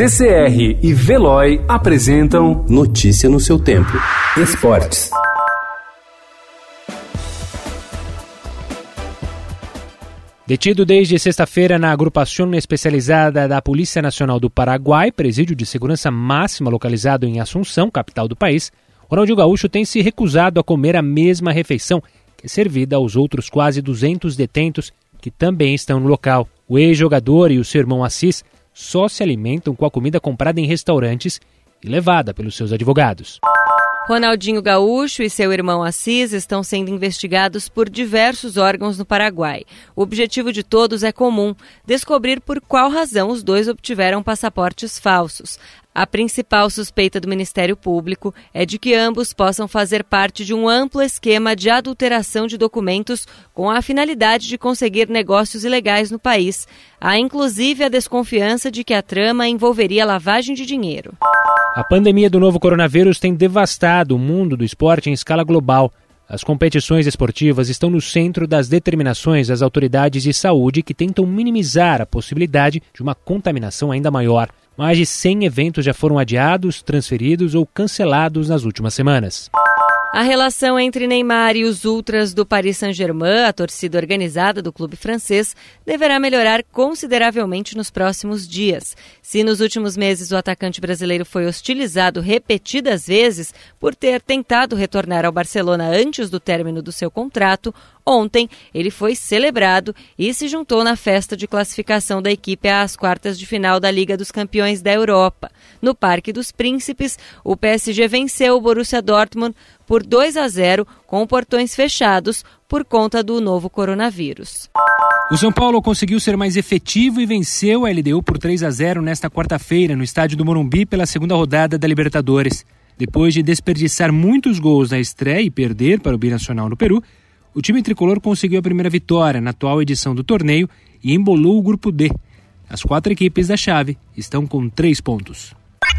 CCR e Veloy apresentam Notícia no seu tempo. Esportes. Detido desde sexta-feira na agrupação especializada da Polícia Nacional do Paraguai, presídio de segurança máxima localizado em Assunção, capital do país, Ronaldinho Gaúcho tem se recusado a comer a mesma refeição que é servida aos outros quase 200 detentos que também estão no local. O ex-jogador e o seu irmão Assis só se alimentam com a comida comprada em restaurantes e levada pelos seus advogados. Ronaldinho Gaúcho e seu irmão Assis estão sendo investigados por diversos órgãos no Paraguai. O objetivo de todos é comum: descobrir por qual razão os dois obtiveram passaportes falsos. A principal suspeita do Ministério Público é de que ambos possam fazer parte de um amplo esquema de adulteração de documentos com a finalidade de conseguir negócios ilegais no país. Há inclusive a desconfiança de que a trama envolveria lavagem de dinheiro. A pandemia do novo coronavírus tem devastado o mundo do esporte em escala global. As competições esportivas estão no centro das determinações das autoridades de saúde que tentam minimizar a possibilidade de uma contaminação ainda maior. Mais de 100 eventos já foram adiados, transferidos ou cancelados nas últimas semanas. A relação entre Neymar e os ultras do Paris Saint-Germain, a torcida organizada do clube francês, deverá melhorar consideravelmente nos próximos dias. Se nos últimos meses o atacante brasileiro foi hostilizado repetidas vezes por ter tentado retornar ao Barcelona antes do término do seu contrato, Ontem, ele foi celebrado e se juntou na festa de classificação da equipe às quartas de final da Liga dos Campeões da Europa. No Parque dos Príncipes, o PSG venceu o Borussia Dortmund por 2 a 0 com portões fechados por conta do novo coronavírus. O São Paulo conseguiu ser mais efetivo e venceu a LDU por 3 a 0 nesta quarta-feira no estádio do Morumbi pela segunda rodada da Libertadores. Depois de desperdiçar muitos gols na estreia e perder para o Binacional no Peru, o time tricolor conseguiu a primeira vitória na atual edição do torneio e embolou o grupo D. As quatro equipes da chave estão com três pontos.